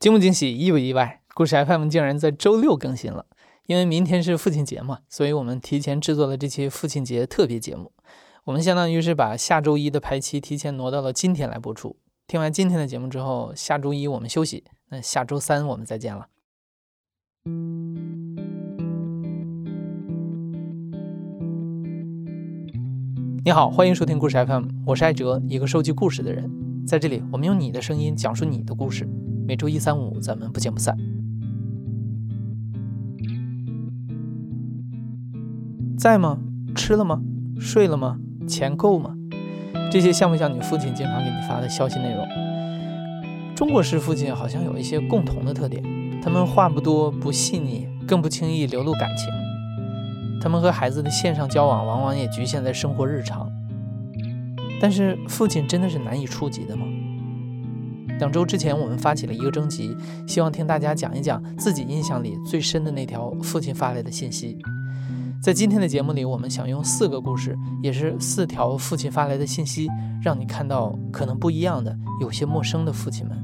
惊不惊喜，意不意外？故事 FM 竟然在周六更新了，因为明天是父亲节嘛，所以我们提前制作了这期父亲节特别节目。我们相当于是把下周一的排期提前挪到了今天来播出。听完今天的节目之后，下周一我们休息，那下周三我们再见了。你好，欢迎收听故事 FM，我是艾哲，一个收集故事的人。在这里，我们用你的声音讲述你的故事。每周一、三、五，咱们不见不散。在吗？吃了吗？睡了吗？钱够吗？这些像不像你父亲经常给你发的消息内容？中国式父亲好像有一些共同的特点：他们话不多，不细腻，更不轻易流露感情。他们和孩子的线上交往往往也局限在生活日常。但是，父亲真的是难以触及的吗？两周之前，我们发起了一个征集，希望听大家讲一讲自己印象里最深的那条父亲发来的信息。在今天的节目里，我们想用四个故事，也是四条父亲发来的信息，让你看到可能不一样的、有些陌生的父亲们。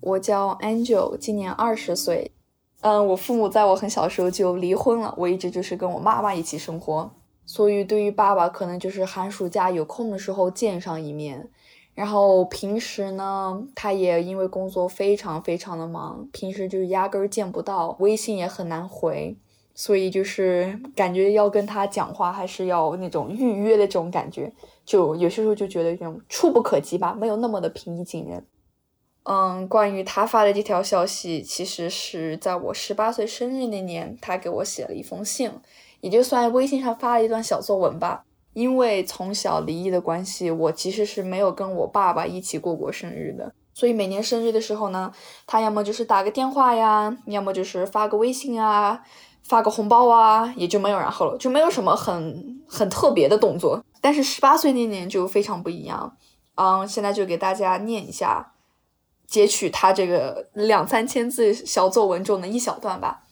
我叫 Angel，今年二十岁。嗯，我父母在我很小的时候就离婚了，我一直就是跟我妈妈一起生活，所以对于爸爸，可能就是寒暑假有空的时候见上一面，然后平时呢，他也因为工作非常非常的忙，平时就是压根儿见不到，微信也很难回，所以就是感觉要跟他讲话，还是要那种预约的这种感觉，就有些时候就觉得有点触不可及吧，没有那么的平易近人。嗯，关于他发的这条消息，其实是在我十八岁生日那年，他给我写了一封信，也就算微信上发了一段小作文吧。因为从小离异的关系，我其实是没有跟我爸爸一起过过生日的，所以每年生日的时候呢，他要么就是打个电话呀，要么就是发个微信啊，发个红包啊，也就没有然后了，就没有什么很很特别的动作。但是十八岁那年就非常不一样，嗯，现在就给大家念一下。截取他这个两三千字小作文中的一小段吧，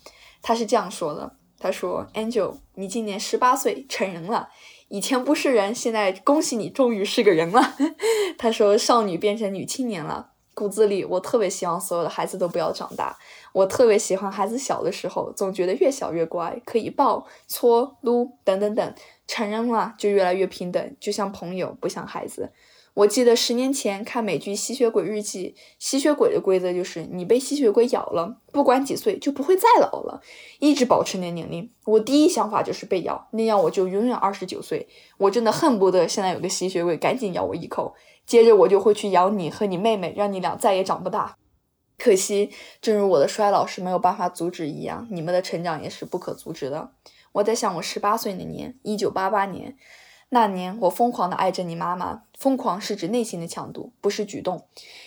他是这样说的：“他说，Angel，你今年十八岁，成人了，以前不是人，现在恭喜你，终于是个人了。”他说，少女变成女青年了，骨子里我特别希望所有的孩子都不要长大，我特别喜欢孩子小的时候，总觉得越小越乖，可以抱、搓、撸等等等，成人了就越来越平等，就像朋友，不像孩子。我记得十年前看美剧《吸血鬼日记》，吸血鬼的规则就是你被吸血鬼咬了，不管几岁就不会再老了，一直保持那年龄。我第一想法就是被咬，那样我就永远二十九岁。我真的恨不得现在有个吸血鬼赶紧咬我一口，接着我就会去咬你和你妹妹，让你俩再也长不大。可惜，正如我的衰老是没有办法阻止一样，你们的成长也是不可阻止的。我在想，我十八岁那年，一九八八年。那年我疯狂的爱着你妈妈，疯狂是指内心的强度，不是举动。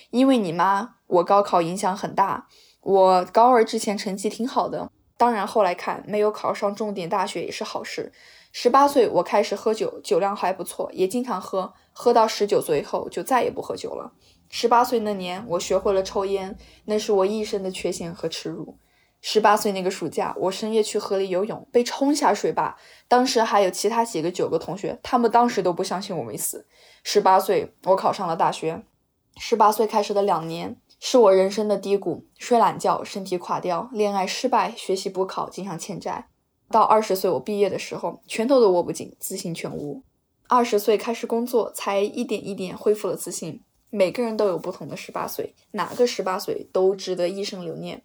因为你妈，我高考影响很大。我高二之前成绩挺好的，当然后来看没有考上重点大学也是好事。十八岁我开始喝酒，酒量还不错，也经常喝，喝到十九岁以后就再也不喝酒了。十八岁那年我学会了抽烟，那是我一生的缺陷和耻辱。十八岁那个暑假，我深夜去河里游泳，被冲下水坝。当时还有其他几个九个同学，他们当时都不相信我没死。十八岁，我考上了大学。十八岁开始的两年，是我人生的低谷：睡懒觉，身体垮掉，恋爱失败，学习补考，经常欠债。到二十岁，我毕业的时候，拳头都握不紧，自信全无。二十岁开始工作，才一点一点恢复了自信。每个人都有不同的十八岁，哪个十八岁都值得一生留念。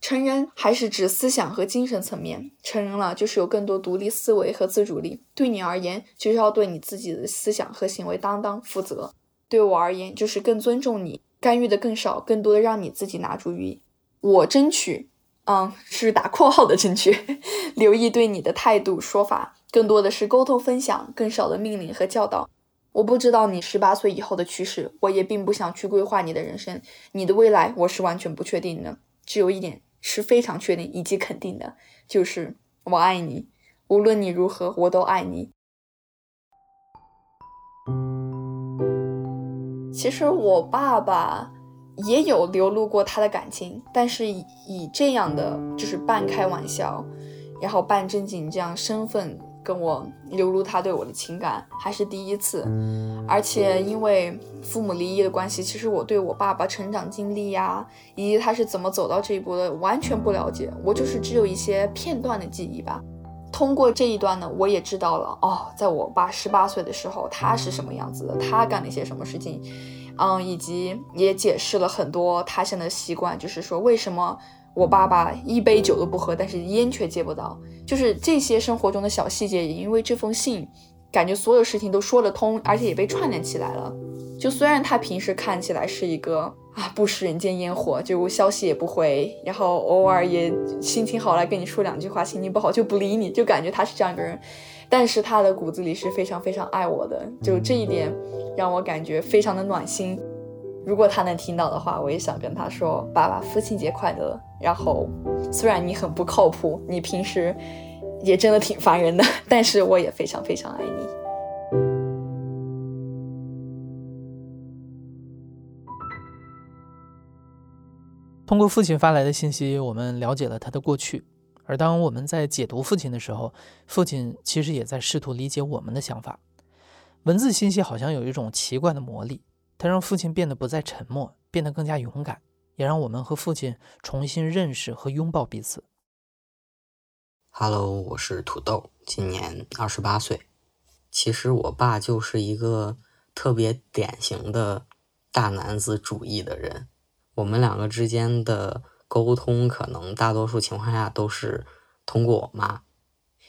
成人还是指思想和精神层面，成人了就是有更多独立思维和自主力。对你而言，就是要对你自己的思想和行为担当负责；对我而言，就是更尊重你，干预的更少，更多的让你自己拿主意。我争取，嗯，是打括号的争取，留意对你的态度说法，更多的是沟通分享，更少的命令和教导。我不知道你十八岁以后的趋势，我也并不想去规划你的人生，你的未来我是完全不确定的。只有一点。是非常确定以及肯定的，就是我爱你，无论你如何，我都爱你。其实我爸爸也有流露过他的感情，但是以这样的就是半开玩笑，然后半正经这样身份跟我流露他对我的情感，还是第一次。而且因为父母离异的关系，其实我对我爸爸成长经历呀，以及他是怎么走到这一步的，完全不了解。我就是只有一些片段的记忆吧。通过这一段呢，我也知道了哦，在我爸十八岁的时候，他是什么样子的，他干了一些什么事情，嗯，以及也解释了很多他现在的习惯，就是说为什么。我爸爸一杯酒都不喝，但是烟却戒不到。就是这些生活中的小细节，也因为这封信，感觉所有事情都说得通，而且也被串联起来了。就虽然他平时看起来是一个啊不食人间烟火，就消息也不回，然后偶尔也心情好来跟你说两句话，心情不好就不理你，就感觉他是这样一个人。但是他的骨子里是非常非常爱我的，就这一点让我感觉非常的暖心。如果他能听到的话，我也想跟他说：“爸爸，父亲节快乐。”然后，虽然你很不靠谱，你平时也真的挺烦人的，但是我也非常非常爱你。通过父亲发来的信息，我们了解了他的过去。而当我们在解读父亲的时候，父亲其实也在试图理解我们的想法。文字信息好像有一种奇怪的魔力。它让父亲变得不再沉默，变得更加勇敢，也让我们和父亲重新认识和拥抱彼此。Hello，我是土豆，今年二十八岁。其实我爸就是一个特别典型的大男子主义的人。我们两个之间的沟通，可能大多数情况下都是通过我妈，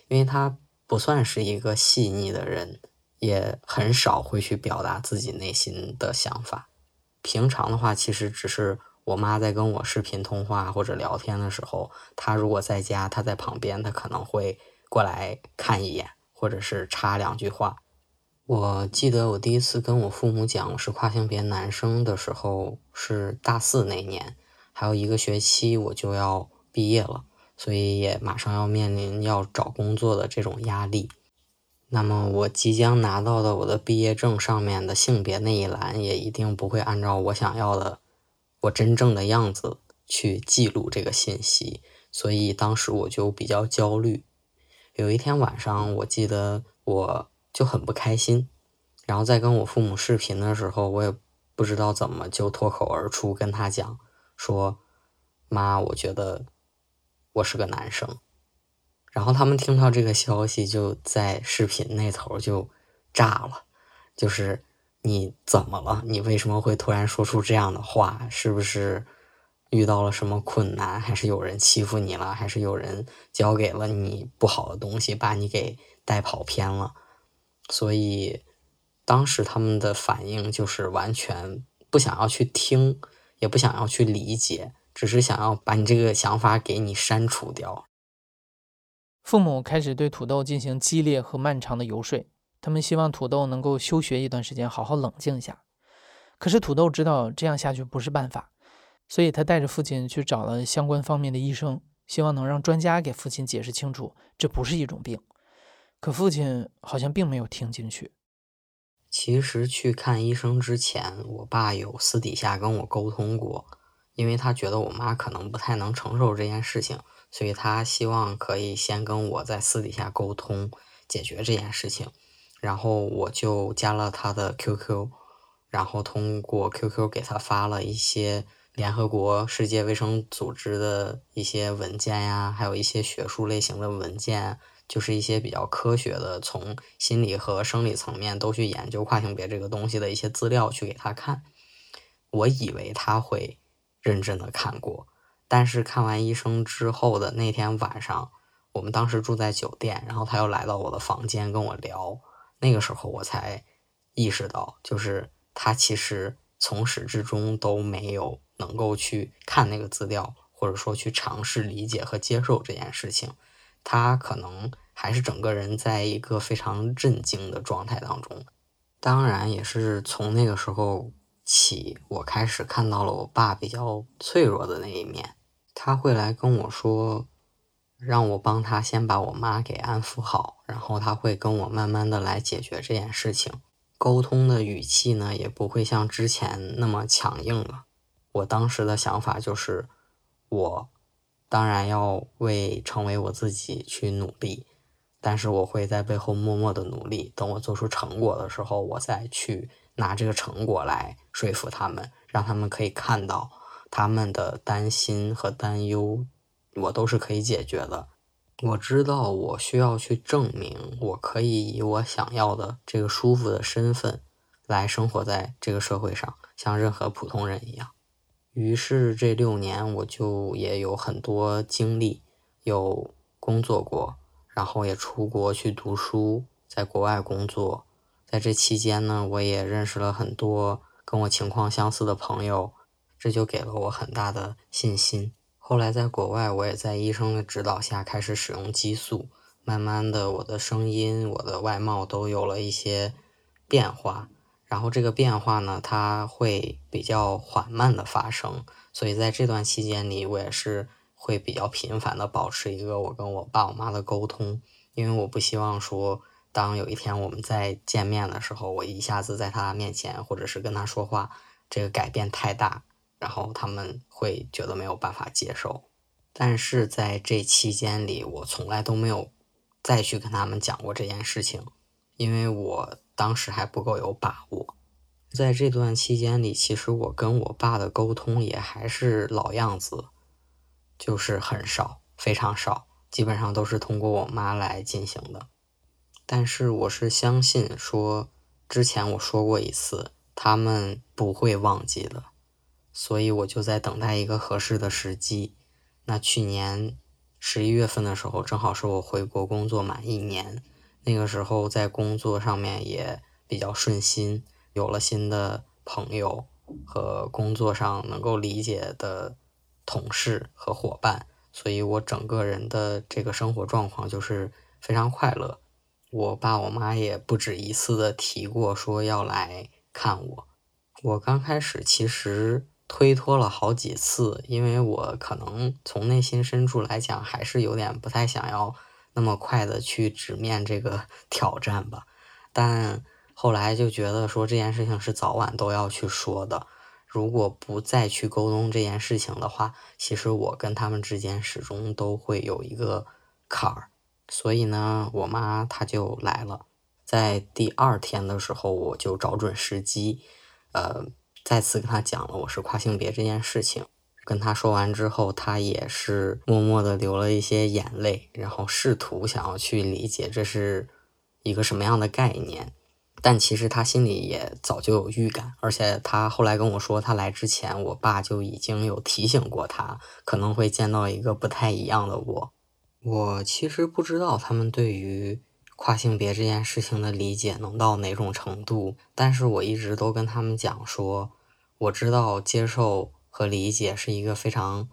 因为他不算是一个细腻的人。也很少会去表达自己内心的想法。平常的话，其实只是我妈在跟我视频通话或者聊天的时候，她如果在家，她在旁边，她可能会过来看一眼，或者是插两句话。我记得我第一次跟我父母讲我是跨性别男生的时候，是大四那年，还有一个学期我就要毕业了，所以也马上要面临要找工作的这种压力。那么我即将拿到的我的毕业证上面的性别那一栏也一定不会按照我想要的我真正的样子去记录这个信息，所以当时我就比较焦虑。有一天晚上，我记得我就很不开心，然后在跟我父母视频的时候，我也不知道怎么就脱口而出跟他讲说：“妈，我觉得我是个男生。”然后他们听到这个消息，就在视频那头就炸了，就是你怎么了？你为什么会突然说出这样的话？是不是遇到了什么困难？还是有人欺负你了？还是有人交给了你不好的东西，把你给带跑偏了？所以当时他们的反应就是完全不想要去听，也不想要去理解，只是想要把你这个想法给你删除掉。父母开始对土豆进行激烈和漫长的游说，他们希望土豆能够休学一段时间，好好冷静一下。可是土豆知道这样下去不是办法，所以他带着父亲去找了相关方面的医生，希望能让专家给父亲解释清楚，这不是一种病。可父亲好像并没有听进去。其实去看医生之前，我爸有私底下跟我沟通过，因为他觉得我妈可能不太能承受这件事情。所以他希望可以先跟我在私底下沟通解决这件事情，然后我就加了他的 QQ，然后通过 QQ 给他发了一些联合国世界卫生组织的一些文件呀，还有一些学术类型的文件，就是一些比较科学的，从心理和生理层面都去研究跨性别这个东西的一些资料去给他看。我以为他会认真的看过。但是看完医生之后的那天晚上，我们当时住在酒店，然后他又来到我的房间跟我聊，那个时候我才意识到，就是他其实从始至终都没有能够去看那个资料，或者说去尝试理解和接受这件事情，他可能还是整个人在一个非常震惊的状态当中。当然，也是从那个时候起，我开始看到了我爸比较脆弱的那一面。他会来跟我说，让我帮他先把我妈给安抚好，然后他会跟我慢慢的来解决这件事情。沟通的语气呢，也不会像之前那么强硬了。我当时的想法就是，我当然要为成为我自己去努力，但是我会在背后默默的努力，等我做出成果的时候，我再去拿这个成果来说服他们，让他们可以看到他们的担心和担忧，我都是可以解决的。我知道我需要去证明，我可以以我想要的这个舒服的身份来生活在这个社会上，像任何普通人一样。于是这六年，我就也有很多经历，有工作过。然后也出国去读书，在国外工作，在这期间呢，我也认识了很多跟我情况相似的朋友，这就给了我很大的信心。后来在国外，我也在医生的指导下开始使用激素，慢慢的，我的声音、我的外貌都有了一些变化。然后这个变化呢，它会比较缓慢的发生，所以在这段期间里，我也是。会比较频繁的保持一个我跟我爸我妈的沟通，因为我不希望说，当有一天我们再见面的时候，我一下子在他面前或者是跟他说话，这个改变太大，然后他们会觉得没有办法接受。但是在这期间里，我从来都没有再去跟他们讲过这件事情，因为我当时还不够有把握。在这段期间里，其实我跟我爸的沟通也还是老样子。就是很少，非常少，基本上都是通过我妈来进行的。但是我是相信说，之前我说过一次，他们不会忘记的，所以我就在等待一个合适的时机。那去年十一月份的时候，正好是我回国工作满一年，那个时候在工作上面也比较顺心，有了新的朋友和工作上能够理解的。同事和伙伴，所以我整个人的这个生活状况就是非常快乐。我爸我妈也不止一次的提过说要来看我。我刚开始其实推脱了好几次，因为我可能从内心深处来讲，还是有点不太想要那么快的去直面这个 挑战吧。但后来就觉得说这件事情是早晚都要去说的。如果不再去沟通这件事情的话，其实我跟他们之间始终都会有一个坎儿。所以呢，我妈她就来了。在第二天的时候，我就找准时机，呃，再次跟他讲了我是跨性别这件事情。跟他说完之后，他也是默默的流了一些眼泪，然后试图想要去理解这是一个什么样的概念。但其实他心里也早就有预感，而且他后来跟我说，他来之前，我爸就已经有提醒过他，可能会见到一个不太一样的我。我其实不知道他们对于跨性别这件事情的理解能到哪种程度，但是我一直都跟他们讲说，我知道接受和理解是一个非常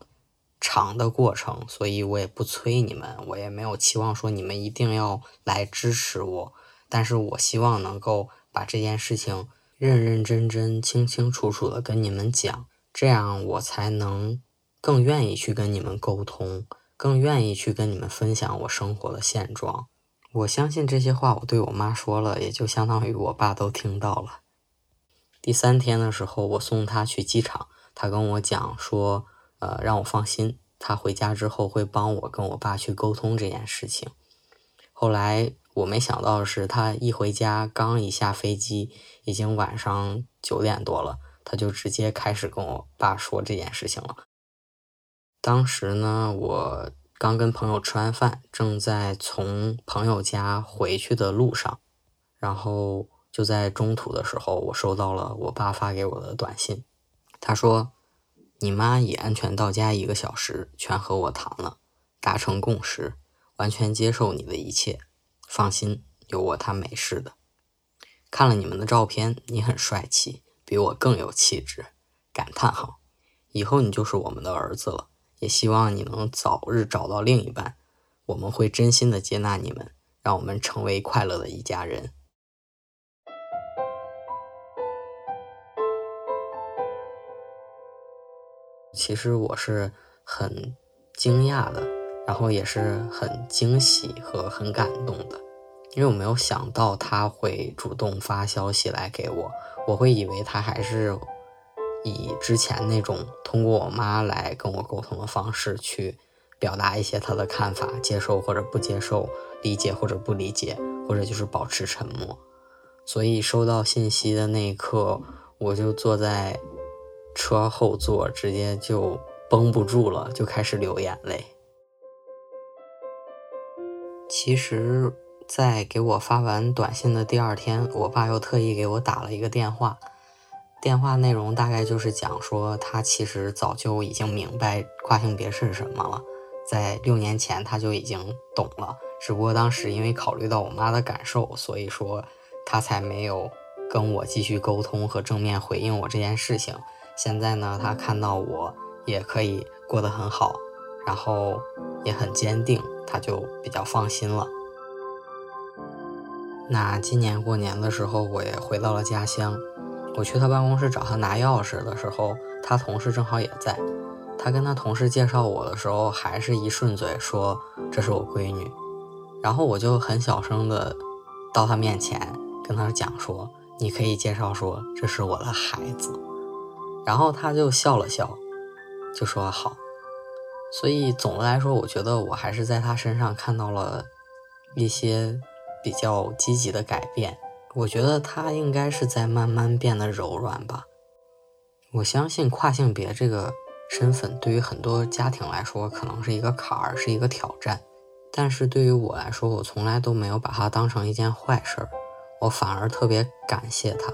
长的过程，所以我也不催你们，我也没有期望说你们一定要来支持我。但是我希望能够把这件事情认认真真、清清楚楚的跟你们讲，这样我才能更愿意去跟你们沟通，更愿意去跟你们分享我生活的现状。我相信这些话我对我妈说了，也就相当于我爸都听到了。第三天的时候，我送他去机场，他跟我讲说，呃，让我放心，他回家之后会帮我跟我爸去沟通这件事情。后来。我没想到的是，他一回家，刚一下飞机，已经晚上九点多了，他就直接开始跟我爸说这件事情了。当时呢，我刚跟朋友吃完饭，正在从朋友家回去的路上，然后就在中途的时候，我收到了我爸发给我的短信，他说：“你妈已安全到家一个小时，全和我谈了，达成共识，完全接受你的一切。”放心，有我他没事的。看了你们的照片，你很帅气，比我更有气质。感叹号！以后你就是我们的儿子了，也希望你能早日找到另一半。我们会真心的接纳你们，让我们成为快乐的一家人。其实我是很惊讶的。然后也是很惊喜和很感动的，因为我没有想到他会主动发消息来给我，我会以为他还是以之前那种通过我妈来跟我沟通的方式去表达一些他的看法，接受或者不接受，理解或者不理解，或者就是保持沉默。所以收到信息的那一刻，我就坐在车后座，直接就绷不住了，就开始流眼泪。其实，在给我发完短信的第二天，我爸又特意给我打了一个电话，电话内容大概就是讲说，他其实早就已经明白跨性别是什么了，在六年前他就已经懂了，只不过当时因为考虑到我妈的感受，所以说。他才没有跟我继续沟通和正面回应我这件事情。现在呢，他看到我也可以过得很好，然后也很坚定，他就比较放心了。那今年过年的时候，我也回到了家乡。我去他办公室找他拿钥匙的时候，他同事正好也在。他跟他同事介绍我的时候，还是一顺嘴说这是我闺女。然后我就很小声的到他面前。跟他讲说，你可以介绍说这是我的孩子，然后他就笑了笑，就说好。所以总的来说，我觉得我还是在他身上看到了一些比较积极的改变。我觉得他应该是在慢慢变得柔软吧。我相信跨性别这个身份对于很多家庭来说可能是一个坎儿，是一个挑战，但是对于我来说，我从来都没有把它当成一件坏事儿。我反而特别感谢他，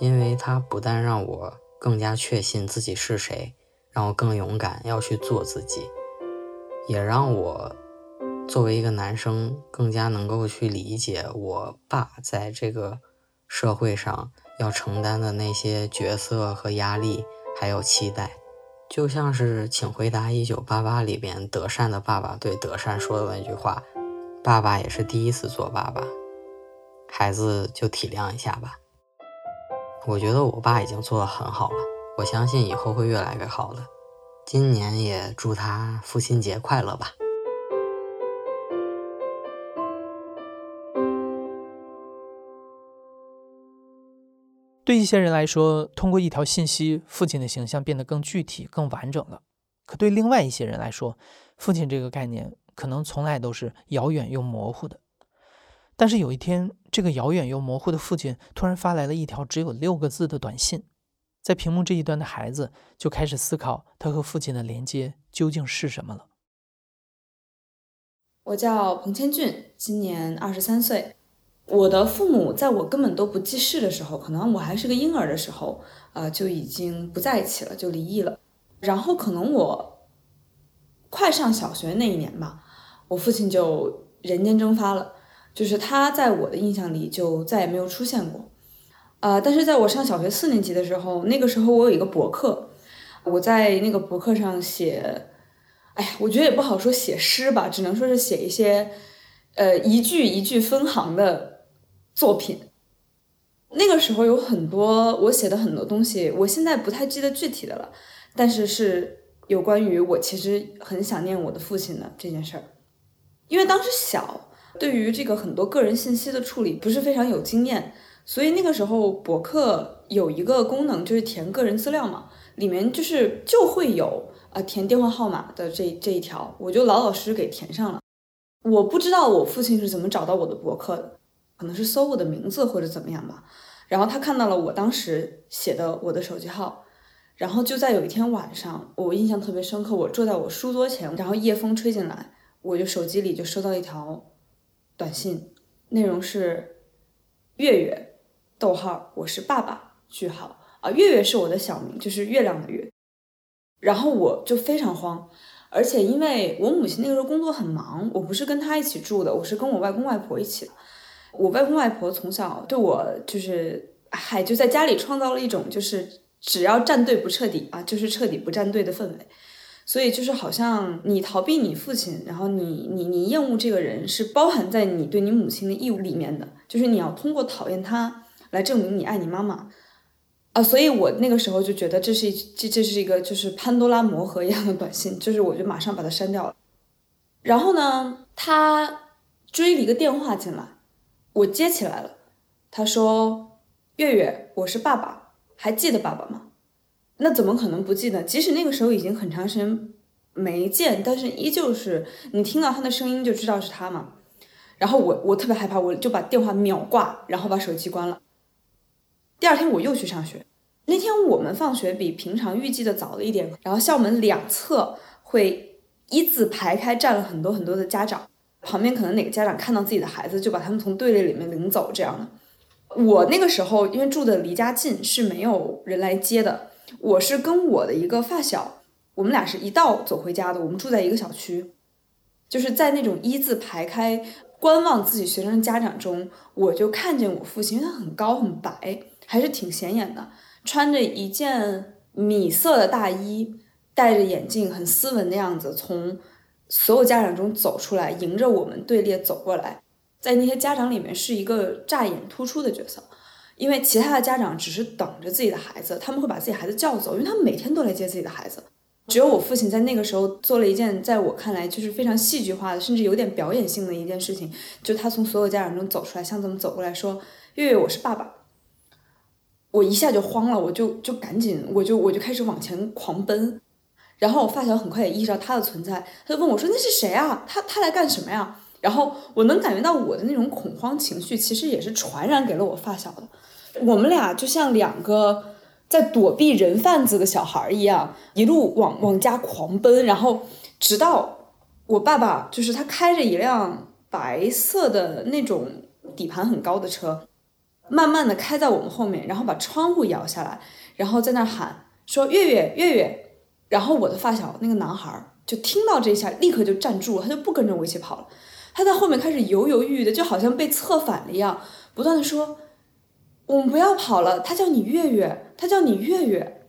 因为他不但让我更加确信自己是谁，让我更勇敢要去做自己，也让我作为一个男生更加能够去理解我爸在这个社会上要承担的那些角色和压力，还有期待。就像是《请回答一九八八》里边德善的爸爸对德善说的那句话：“爸爸也是第一次做爸爸。”孩子就体谅一下吧。我觉得我爸已经做得很好了，我相信以后会越来越好的。今年也祝他父亲节快乐吧。对一些人来说，通过一条信息，父亲的形象变得更具体、更完整了。可对另外一些人来说，父亲这个概念可能从来都是遥远又模糊的。但是有一天，这个遥远又模糊的父亲突然发来了一条只有六个字的短信，在屏幕这一端的孩子就开始思考他和父亲的连接究竟是什么了。我叫彭千俊，今年二十三岁。我的父母在我根本都不记事的时候，可能我还是个婴儿的时候，呃，就已经不在一起了，就离异了。然后可能我快上小学那一年吧，我父亲就人间蒸发了。就是他在我的印象里就再也没有出现过，啊！但是在我上小学四年级的时候，那个时候我有一个博客，我在那个博客上写，哎呀，我觉得也不好说写诗吧，只能说是写一些，呃，一句一句分行的作品。那个时候有很多我写的很多东西，我现在不太记得具体的了，但是是有关于我其实很想念我的父亲的这件事儿，因为当时小。对于这个很多个人信息的处理不是非常有经验，所以那个时候博客有一个功能就是填个人资料嘛，里面就是就会有啊填电话号码的这这一条，我就老老实实给填上了。我不知道我父亲是怎么找到我的博客的，可能是搜我的名字或者怎么样吧。然后他看到了我当时写的我的手机号，然后就在有一天晚上，我印象特别深刻，我坐在我书桌前，然后夜风吹进来，我就手机里就收到一条。短信内容是月月，逗号，我是爸爸，句号啊，月月是我的小名，就是月亮的月。然后我就非常慌，而且因为我母亲那个时候工作很忙，我不是跟她一起住的，我是跟我外公外婆一起的。我外公外婆从小对我就是，嗨，就在家里创造了一种就是只要站队不彻底啊，就是彻底不站队的氛围。所以就是好像你逃避你父亲，然后你你你厌恶这个人是包含在你对你母亲的义务里面的，就是你要通过讨厌他来证明你爱你妈妈啊。所以我那个时候就觉得这是这这是一个就是潘多拉魔盒一样的短信，就是我就马上把它删掉了。然后呢，他追了一个电话进来，我接起来了，他说：“月月，我是爸爸，还记得爸爸吗？”那怎么可能不记得？即使那个时候已经很长时间没见，但是依旧是你听到他的声音就知道是他嘛。然后我我特别害怕，我就把电话秒挂，然后把手机关了。第二天我又去上学，那天我们放学比平常预计的早了一点，然后校门两侧会一字排开站了很多很多的家长，旁边可能哪个家长看到自己的孩子就把他们从队列里面领走这样的。我那个时候因为住的离家近，是没有人来接的。我是跟我的一个发小，我们俩是一道走回家的。我们住在一个小区，就是在那种一字排开观望自己学生家长中，我就看见我父亲，因为他很高很白，还是挺显眼的，穿着一件米色的大衣，戴着眼镜，很斯文的样子，从所有家长中走出来，迎着我们队列走过来。在那些家长里面是一个乍眼突出的角色，因为其他的家长只是等着自己的孩子，他们会把自己孩子叫走，因为他们每天都来接自己的孩子。只有我父亲在那个时候做了一件在我看来就是非常戏剧化的，甚至有点表演性的一件事情，就他从所有家长中走出来，向他们走过来说：“月月，我是爸爸。”我一下就慌了，我就就赶紧，我就我就开始往前狂奔。然后我发小很快也意识到他的存在，他就问我说：“那是谁啊？他他来干什么呀？”然后我能感觉到我的那种恐慌情绪，其实也是传染给了我发小的。我们俩就像两个在躲避人贩子的小孩一样，一路往往家狂奔。然后直到我爸爸，就是他开着一辆白色的那种底盘很高的车，慢慢的开在我们后面，然后把窗户摇下来，然后在那喊说：“月月，月月。”然后我的发小那个男孩就听到这一下，立刻就站住了，他就不跟着我一起跑了。他在后面开始犹犹豫豫的，就好像被策反了一样，不断的说：“我们不要跑了。”他叫你月月，他叫你月月。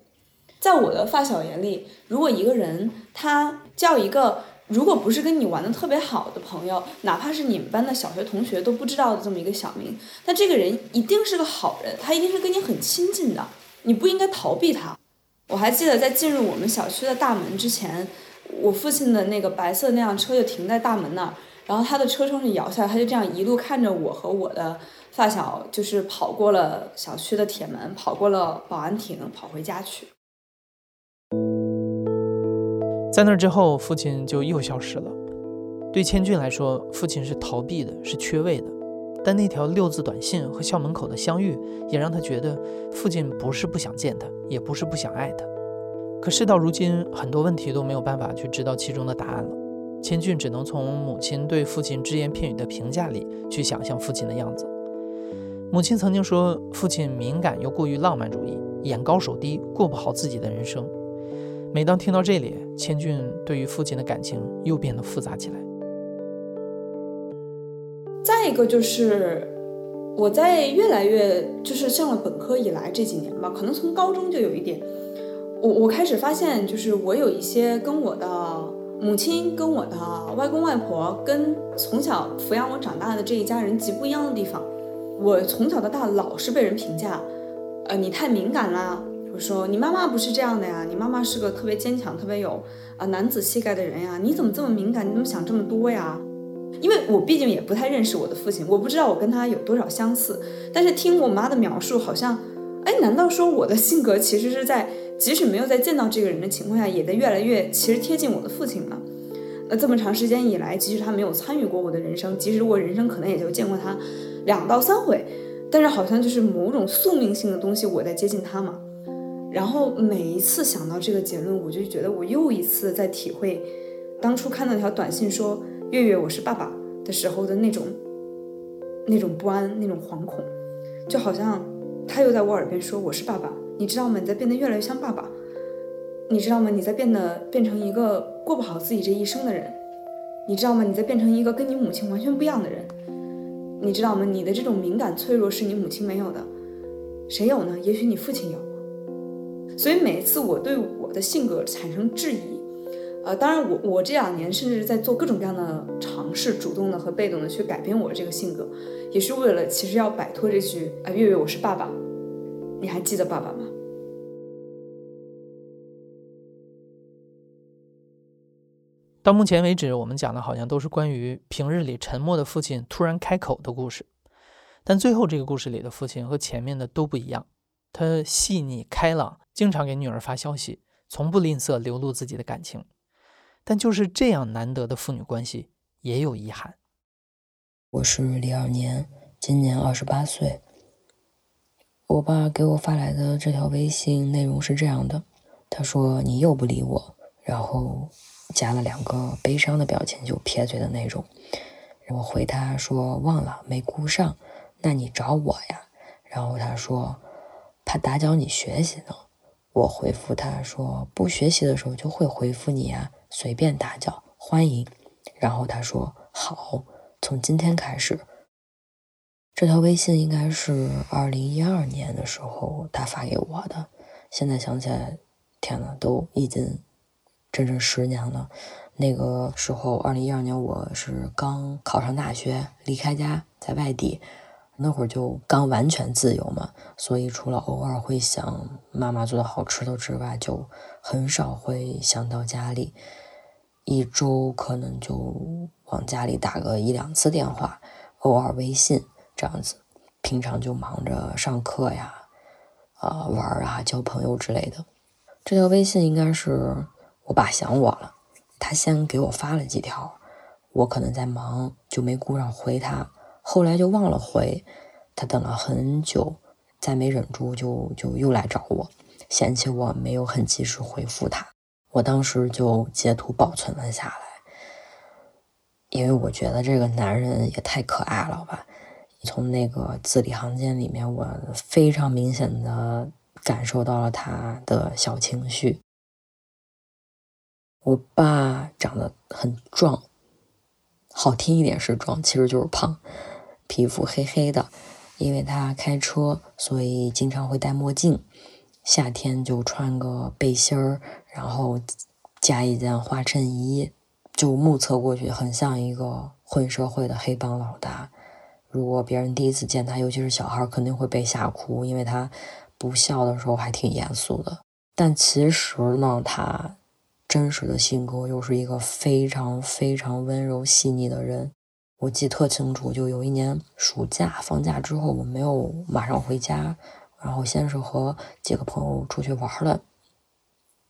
在我的发小眼里，如果一个人他叫一个如果不是跟你玩的特别好的朋友，哪怕是你们班的小学同学都不知道的这么一个小名，那这个人一定是个好人，他一定是跟你很亲近的，你不应该逃避他。我还记得在进入我们小区的大门之前，我父亲的那个白色那辆车就停在大门那儿。然后他的车窗是摇下来，他就这样一路看着我和我的发小，就是跑过了小区的铁门，跑过了保安亭，跑回家去。在那之后，父亲就又消失了。对千俊来说，父亲是逃避的，是缺位的。但那条六字短信和校门口的相遇，也让他觉得父亲不是不想见他，也不是不想爱他。可事到如今，很多问题都没有办法去知道其中的答案了。千俊只能从母亲对父亲只言片语的评价里去想象父亲的样子。母亲曾经说，父亲敏感又过于浪漫主义，眼高手低，过不好自己的人生。每当听到这里，千俊对于父亲的感情又变得复杂起来。再一个就是我在越来越就是上了本科以来这几年吧，可能从高中就有一点，我我开始发现，就是我有一些跟我的。母亲跟我的外公外婆，跟从小抚养我长大的这一家人极不一样的地方。我从小到大老是被人评价，呃，你太敏感啦。我说你妈妈不是这样的呀，你妈妈是个特别坚强、特别有啊男子气概的人呀。你怎么这么敏感？你怎么想这么多呀？因为我毕竟也不太认识我的父亲，我不知道我跟他有多少相似。但是听我妈的描述，好像，哎，难道说我的性格其实是在？即使没有在见到这个人的情况下，也在越来越其实贴近我的父亲了。那这么长时间以来，即使他没有参与过我的人生，即使我人生可能也就见过他两到三回，但是好像就是某种宿命性的东西，我在接近他嘛。然后每一次想到这个结论，我就觉得我又一次在体会当初看到那条短信说“月月，我是爸爸”的时候的那种那种不安、那种惶恐，就好像他又在我耳边说“我是爸爸”。你知道吗？你在变得越来越像爸爸。你知道吗？你在变得变成一个过不好自己这一生的人。你知道吗？你在变成一个跟你母亲完全不一样的人。你知道吗？你的这种敏感脆弱是你母亲没有的，谁有呢？也许你父亲有。所以每一次我对我的性格产生质疑，呃，当然我我这两年甚至在做各种各样的尝试，主动的和被动的去改变我这个性格，也是为了其实要摆脱这句啊，月月我是爸爸。你还记得爸爸吗？到目前为止，我们讲的好像都是关于平日里沉默的父亲突然开口的故事。但最后这个故事里的父亲和前面的都不一样，他细腻开朗，经常给女儿发消息，从不吝啬流露自己的感情。但就是这样难得的父女关系，也有遗憾。我是李二年，今年二十八岁。我爸给我发来的这条微信内容是这样的：他说你又不理我，然后加了两个悲伤的表情，就撇嘴的那种。我回他说忘了没顾上，那你找我呀。然后他说怕打搅你学习呢。我回复他说不学习的时候就会回复你啊，随便打搅欢迎。然后他说好。从今天开始，这条微信应该是二零一二年的时候他发给我的。现在想起来，天呐，都已经整整十年了。那个时候，二零一二年我是刚考上大学，离开家在外地，那会儿就刚完全自由嘛，所以除了偶尔会想妈妈做的好吃的之外，就很少会想到家里。一周可能就往家里打个一两次电话，偶尔微信这样子。平常就忙着上课呀，啊玩啊，交朋友之类的。这条微信应该是我爸想我了，他先给我发了几条，我可能在忙就没顾上回他，后来就忘了回。他等了很久，再没忍住就就又来找我，嫌弃我没有很及时回复他。我当时就截图保存了下来，因为我觉得这个男人也太可爱了吧！从那个字里行间里面，我非常明显的感受到了他的小情绪。我爸长得很壮，好听一点是壮，其实就是胖，皮肤黑黑的，因为他开车，所以经常会戴墨镜。夏天就穿个背心儿，然后加一件花衬衣，就目测过去很像一个混社会的黑帮老大。如果别人第一次见他，尤其是小孩，肯定会被吓哭，因为他不笑的时候还挺严肃的。但其实呢，他真实的性格又是一个非常非常温柔细腻的人。我记特清楚，就有一年暑假放假之后，我没有马上回家。然后先是和几个朋友出去玩了，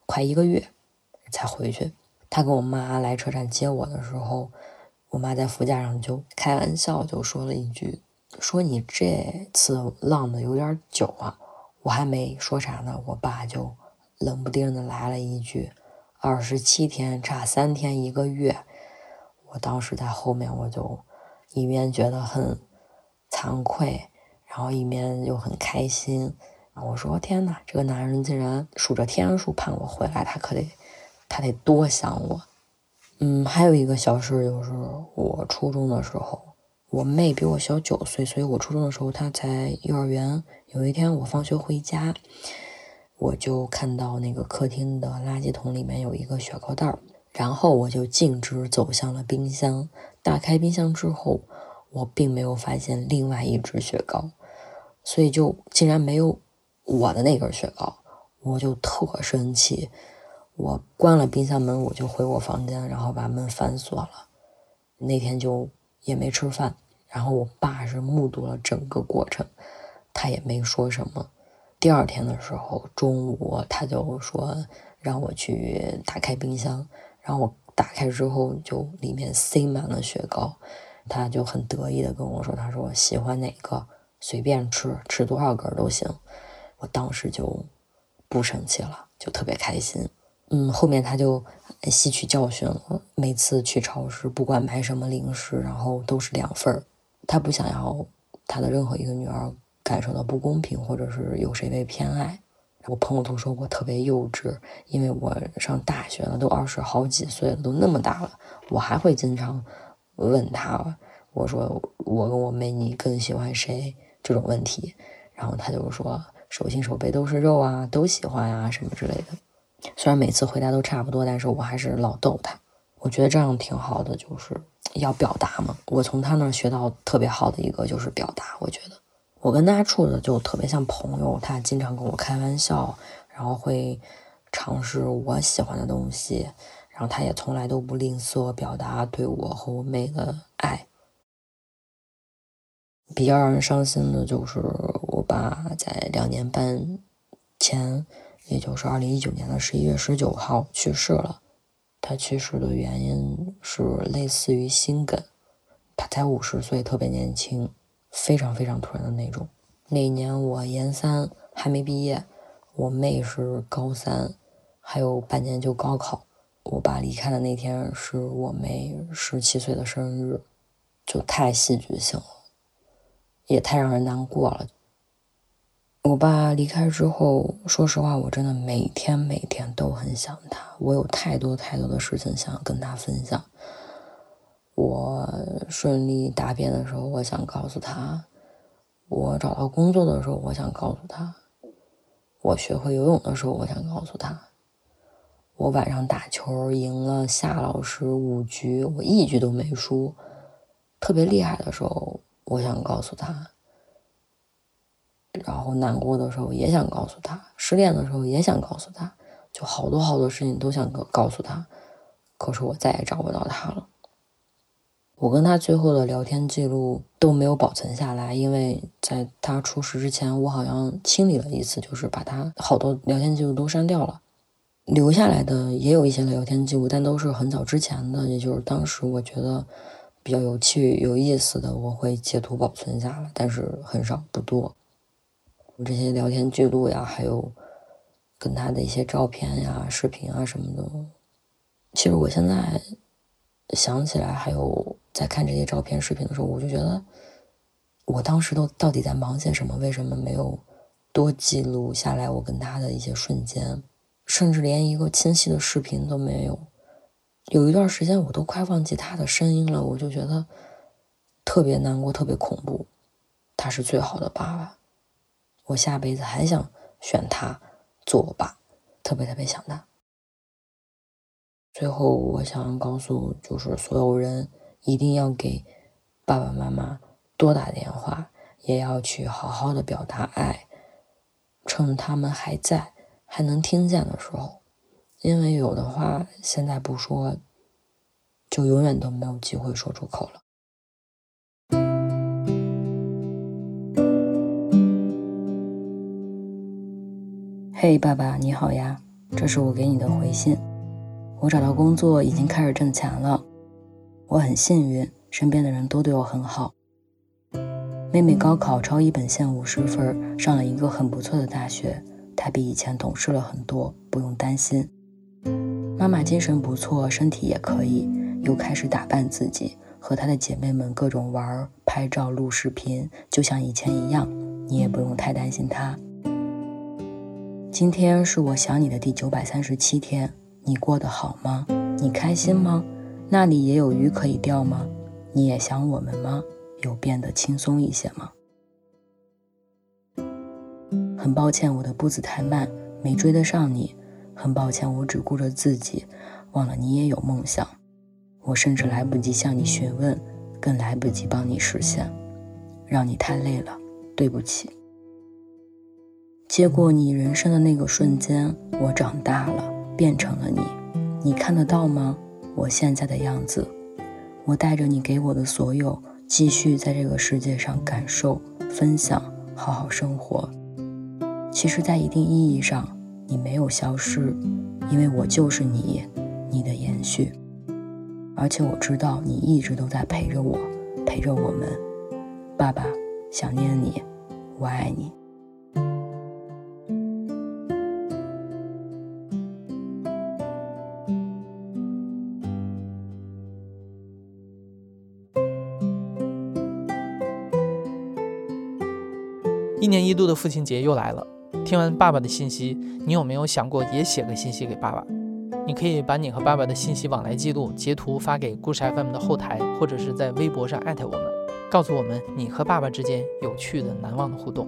快一个月才回去。他跟我妈来车站接我的时候，我妈在副驾上就开玩笑就说了一句：“说你这次浪的有点久啊。”我还没说啥呢，我爸就冷不丁的来了一句：“二十七天差三天一个月。”我当时在后面我就一边觉得很惭愧。然后一面又很开心，我说天哪，这个男人竟然数着天数盼我回来，他可得，他得多想我。嗯，还有一个小事就是我初中的时候，我妹比我小九岁，所以我初中的时候她才幼儿园。有一天我放学回家，我就看到那个客厅的垃圾桶里面有一个雪糕袋儿，然后我就径直走向了冰箱。打开冰箱之后，我并没有发现另外一只雪糕。所以就竟然没有我的那根雪糕，我就特生气。我关了冰箱门，我就回我房间，然后把门反锁了。那天就也没吃饭。然后我爸是目睹了整个过程，他也没说什么。第二天的时候中午，他就说让我去打开冰箱，然后我打开之后就里面塞满了雪糕，他就很得意的跟我说：“他说喜欢哪个？”随便吃，吃多少根都行。我当时就不生气了，就特别开心。嗯，后面他就吸取教训了，每次去超市，不管买什么零食，然后都是两份儿。他不想要他的任何一个女儿感受到不公平，或者是有谁被偏爱。我朋友都说我特别幼稚，因为我上大学了，都二十好几岁了，都那么大了，我还会经常问他，我说我跟我妹，你更喜欢谁？这种问题，然后他就说手心手背都是肉啊，都喜欢啊什么之类的。虽然每次回答都差不多，但是我还是老逗他。我觉得这样挺好的，就是要表达嘛。我从他那儿学到特别好的一个就是表达。我觉得我跟他处的就特别像朋友，他经常跟我开玩笑，然后会尝试我喜欢的东西，然后他也从来都不吝啬表达对我和我妹的爱。比较让人伤心的就是我爸在两年半前，也就是二零一九年的十一月十九号去世了。他去世的原因是类似于心梗，他才五十岁，特别年轻，非常非常突然的那种。那一年我研三还没毕业，我妹是高三，还有半年就高考。我爸离开的那天是我妹十七岁的生日，就太戏剧性了，也太让人难过了。我爸离开之后，说实话，我真的每天每天都很想他。我有太多太多的事情想跟他分享。我顺利答辩的时候，我想告诉他；我找到工作的时候，我想告诉他；我学会游泳的时候，我想告诉他。我晚上打球赢了夏老师五局，我一局都没输，特别厉害的时候，我想告诉他。然后难过的时候也想告诉他，失恋的时候也想告诉他，就好多好多事情都想告告诉他，可是我再也找不到他了。我跟他最后的聊天记录都没有保存下来，因为在他出事之前，我好像清理了一次，就是把他好多聊天记录都删掉了。留下来的也有一些聊天记录，但都是很早之前的，也就是当时我觉得比较有趣、有意思的，我会截图保存下来，但是很少不多。我这些聊天记录呀，还有跟他的一些照片呀、视频啊什么的，其实我现在想起来，还有在看这些照片、视频的时候，我就觉得我当时都到底在忙些什么？为什么没有多记录下来我跟他的一些瞬间？甚至连一个清晰的视频都没有，有一段时间我都快忘记他的声音了，我就觉得特别难过，特别恐怖。他是最好的爸爸，我下辈子还想选他做我爸，特别特别想他。最后，我想告诉就是所有人，一定要给爸爸妈妈多打电话，也要去好好的表达爱，趁他们还在。还能听见的时候，因为有的话现在不说，就永远都没有机会说出口了。嘿，爸爸，你好呀，这是我给你的回信。我找到工作，已经开始挣钱了，我很幸运，身边的人都对我很好。妹妹高考超一本线五十分，上了一个很不错的大学。她比以前懂事了很多，不用担心。妈妈精神不错，身体也可以，又开始打扮自己，和她的姐妹们各种玩、拍照、录视频，就像以前一样。你也不用太担心她。今天是我想你的第九百三十七天，你过得好吗？你开心吗？那里也有鱼可以钓吗？你也想我们吗？有变得轻松一些吗？很抱歉，我的步子太慢，没追得上你。很抱歉，我只顾着自己，忘了你也有梦想。我甚至来不及向你询问，更来不及帮你实现，让你太累了，对不起。接过你人生的那个瞬间，我长大了，变成了你。你看得到吗？我现在的样子。我带着你给我的所有，继续在这个世界上感受、分享，好好生活。其实，在一定意义上，你没有消失，因为我就是你，你的延续。而且我知道你一直都在陪着我，陪着我们。爸爸，想念你，我爱你。一年一度的父亲节又来了。听完爸爸的信息，你有没有想过也写个信息给爸爸？你可以把你和爸爸的信息往来记录截图发给故事 FM 的后台，或者是在微博上艾特我们，告诉我们你和爸爸之间有趣的、难忘的互动。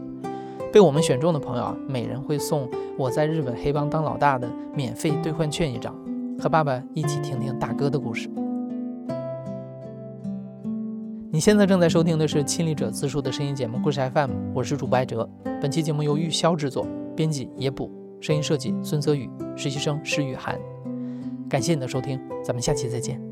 被我们选中的朋友啊，每人会送我在日本黑帮当老大的免费兑换券一张，和爸爸一起听听大哥的故事。你现在正在收听的是亲历者自述的声音节目《故事 FM》，我是主播艾哲。本期节目由玉箫制作，编辑野捕，声音设计孙泽宇，实习生施雨涵。感谢你的收听，咱们下期再见。